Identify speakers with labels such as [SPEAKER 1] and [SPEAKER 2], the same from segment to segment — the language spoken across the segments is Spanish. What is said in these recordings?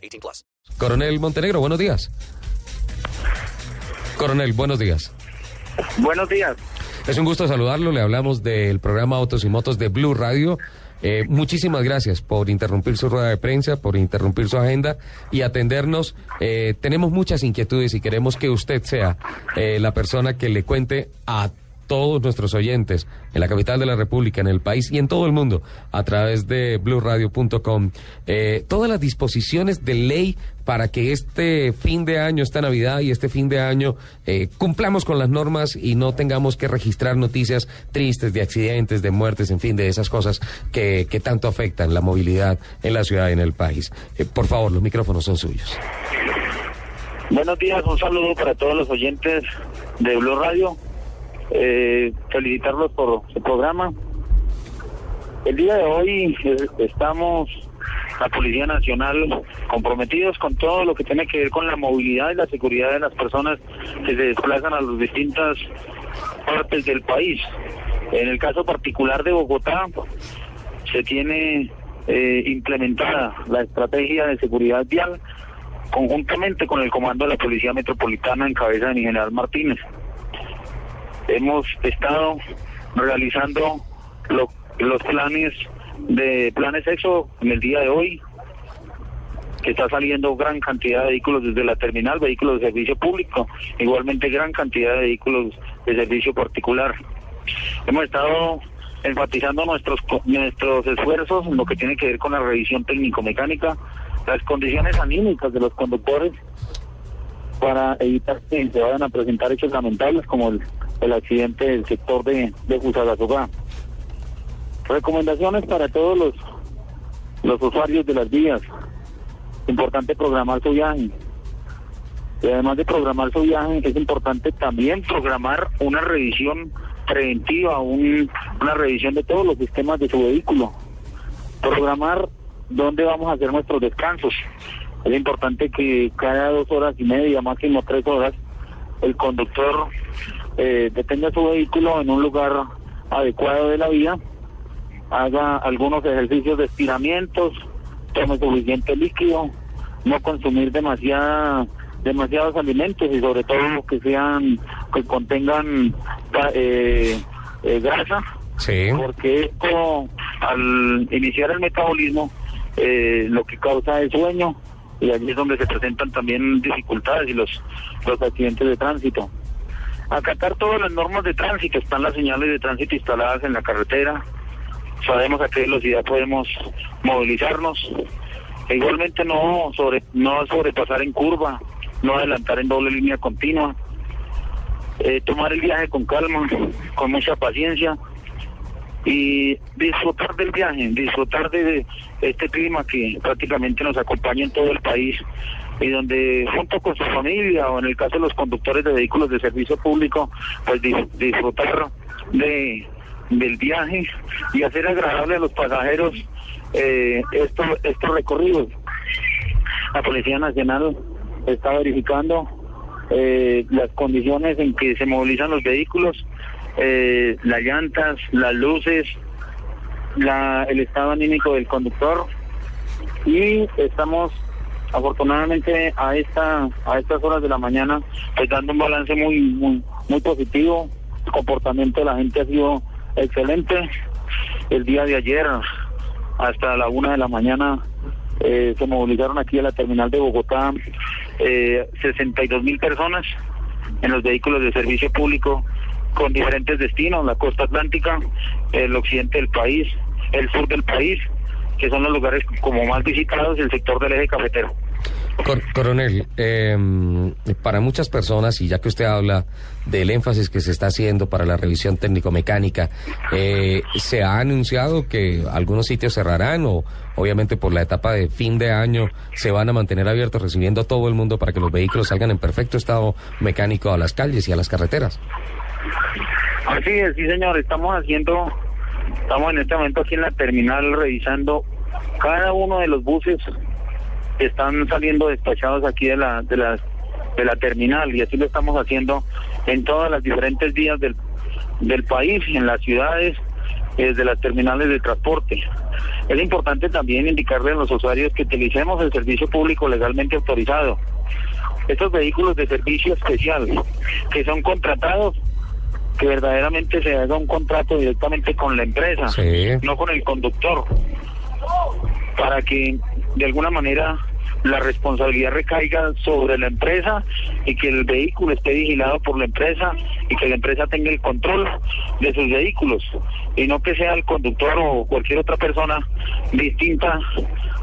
[SPEAKER 1] 18 plus.
[SPEAKER 2] Coronel Montenegro, buenos días. Coronel, buenos días.
[SPEAKER 3] Buenos días.
[SPEAKER 2] Es un gusto saludarlo. Le hablamos del programa Autos y Motos de Blue Radio. Eh, muchísimas gracias por interrumpir su rueda de prensa, por interrumpir su agenda y atendernos. Eh, tenemos muchas inquietudes y queremos que usted sea eh, la persona que le cuente a todos nuestros oyentes en la capital de la República, en el país y en todo el mundo, a través de blueradio.com, eh, todas las disposiciones de ley para que este fin de año, esta Navidad y este fin de año eh, cumplamos con las normas y no tengamos que registrar noticias tristes de accidentes, de muertes, en fin, de esas cosas que, que tanto afectan la movilidad en la ciudad y en el país. Eh, por favor, los micrófonos son suyos.
[SPEAKER 3] Buenos días, un saludo para todos los oyentes de Blue Radio. Eh, felicitarlos por su programa. El día de hoy eh, estamos, la Policía Nacional, comprometidos con todo lo que tiene que ver con la movilidad y la seguridad de las personas que se desplazan a las distintas partes del país. En el caso particular de Bogotá, se tiene eh, implementada la estrategia de seguridad vial conjuntamente con el comando de la Policía Metropolitana en cabeza de mi general Martínez. Hemos estado realizando lo- los planes de planes EXO en el día de hoy, que está saliendo gran cantidad de vehículos desde la terminal, vehículos de servicio público, igualmente gran cantidad de vehículos de servicio particular. Hemos estado enfatizando nuestros nuestros esfuerzos en lo que tiene que ver con la revisión técnico-mecánica, las condiciones anímicas de los conductores para evitar que se vayan a presentar hechos lamentables como el, el accidente del sector de, de. Recomendaciones para todos los, los usuarios de las vías. Importante programar su viaje. Y además de programar su viaje, es importante también programar una revisión preventiva, un- una revisión de todos los sistemas de su vehículo. Programar dónde vamos a hacer nuestros descansos. Es importante que cada dos horas y media, máximo tres horas, el conductor eh, detenga su vehículo en un lugar adecuado de la vía, haga algunos ejercicios de estiramientos, tome suficiente líquido, no consumir demasiada, demasiados alimentos y sobre todo que sean, que contengan eh, eh, grasa,
[SPEAKER 2] Sí.
[SPEAKER 3] porque esto al iniciar el metabolismo eh, lo que causa es sueño y allí es donde se presentan también dificultades y los, los accidentes de tránsito. Acatar todas las normas de tránsito, están las señales de tránsito instaladas en la carretera, sabemos a qué velocidad podemos movilizarnos, e igualmente no sobre no sobrepasar en curva, no adelantar en doble línea continua, eh, tomar el viaje con calma, con mucha paciencia y disfrutar del viaje, disfrutar de este clima que prácticamente nos acompaña en todo el país y donde junto con su familia o en el caso de los conductores de vehículos de servicio público, pues dis- disfrutar de del viaje y hacer agradable a los pasajeros eh, estos estos recorridos. La Policía Nacional está verificando eh, las condiciones en que se movilizan los vehículos, eh, las llantas, las luces, la, el estado anímico del conductor y estamos afortunadamente a esta a estas horas de la mañana pues dando un balance muy muy positivo. El comportamiento de la gente ha sido excelente. El día de ayer hasta la una de la mañana eh, se movilizaron aquí a la terminal de Bogotá eh, 62 mil personas en los vehículos de servicio público con diferentes destinos, la costa atlántica, el occidente del país, el sur del país, que son los lugares como más visitados, el sector del eje cafetero.
[SPEAKER 2] Cor- coronel, eh, para muchas personas, y ya que usted habla del énfasis que se está haciendo para la revisión técnico-mecánica, eh, se ha anunciado que algunos sitios cerrarán o obviamente por la etapa de fin de año se van a mantener abiertos recibiendo a todo el mundo para que los vehículos salgan en perfecto estado mecánico a las calles y a las carreteras.
[SPEAKER 3] Así es, sí señor, estamos haciendo, estamos en este momento aquí en la terminal revisando cada uno de los buses que están saliendo despachados aquí de la, de la, de la terminal y así lo estamos haciendo en todas las diferentes vías del, del país, en las ciudades, desde las terminales de transporte. Es importante también indicarle a los usuarios que utilicemos el servicio público legalmente autorizado. Estos vehículos de servicio especial que son contratados que verdaderamente se haga un contrato directamente con la empresa,
[SPEAKER 2] Sí.
[SPEAKER 3] no con el conductor, para que de alguna manera la responsabilidad recaiga sobre la empresa y que el vehículo esté vigilado por la empresa y que la empresa tenga el control de sus vehículos y no que sea el conductor o cualquier otra persona distinta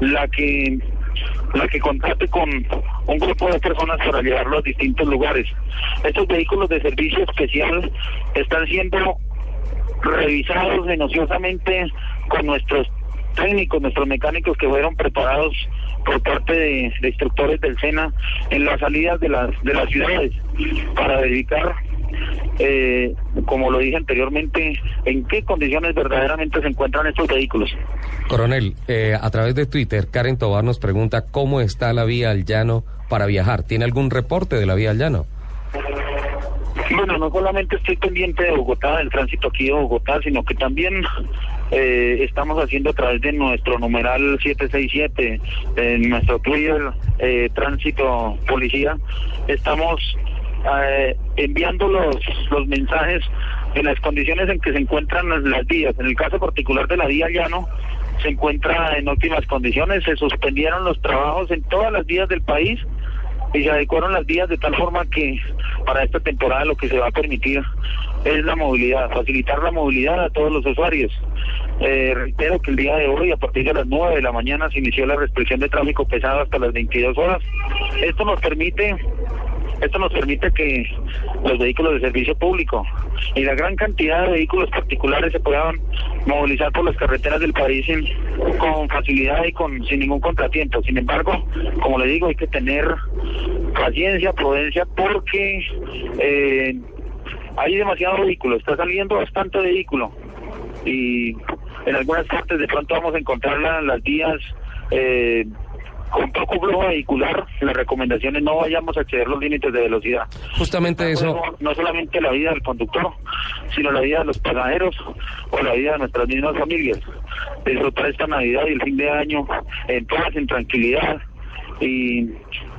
[SPEAKER 3] la que la que contrate con un grupo de personas para llevarlo a distintos lugares. Estos vehículos de servicio especial están siendo revisados minuciosamente con nuestros técnicos, nuestros mecánicos que fueron preparados por parte de, instructores del SENA en las salidas de las, de las ciudades para verificar, eh, como lo dije anteriormente, en qué condiciones verdaderamente se encuentran estos vehículos.
[SPEAKER 2] Coronel, eh, a través de Twitter, Karen Tobar nos pregunta cómo está la vía al llano para viajar. ¿Tiene algún reporte de la vía al llano?
[SPEAKER 3] Bueno, no solamente estoy pendiente de Bogotá, del tránsito aquí de Bogotá, sino que también eh, estamos haciendo a través de nuestro numeral 767, en nuestro Twitter, eh, Tránsito Policía, estamos eh, enviando los, los mensajes en las condiciones en que se encuentran las, las vías. En el caso particular de la vía llano, se encuentra en óptimas condiciones, se suspendieron los trabajos en todas las vías del país y se adecuaron las vías de tal forma que para esta temporada lo que se va a permitir es la movilidad, facilitar la movilidad a todos los usuarios. Eh, reitero que el día de hoy, a partir de las 9 de la mañana, se inició la restricción de tráfico pesado hasta las 22 horas. Esto nos permite esto nos permite que los vehículos de servicio público y la gran cantidad de vehículos particulares se puedan movilizar por las carreteras del país con facilidad y con sin ningún contratiempo. Sin embargo, como le digo, hay que tener paciencia, prudencia, porque eh, hay demasiado vehículo, está saliendo bastante vehículo y en algunas partes de pronto vamos a encontrar la- las vías eh, con poco flujo vehicular. Las recomendaciones no vayamos a exceder los límites de velocidad.
[SPEAKER 2] Justamente eso.
[SPEAKER 3] No, solamente la vida del conductor, sino la vida de los pasajeros o la vida de nuestras mismas familias. Disfrutar esta Navidad y el fin de año en paz, en tranquilidad. Y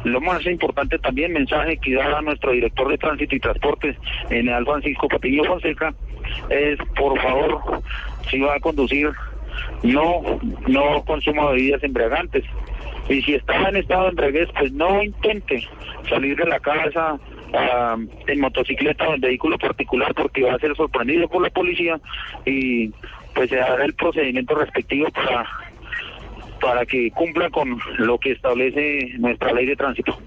[SPEAKER 3] lo más importante también, mensaje que da nuestro director de tránsito y transportes, general Francisco Patiño Fonseca, es por favor, si va a conducir, no, no consuma bebidas embriagantes. Y si está en estado de embriaguez, pues no intente salir de la casa ah, en motocicleta o en vehículo particular porque va a ser sorprendido por la policía y pues se hará el procedimiento respectivo para para que cumpla con lo que establece nuestra ley de tránsito.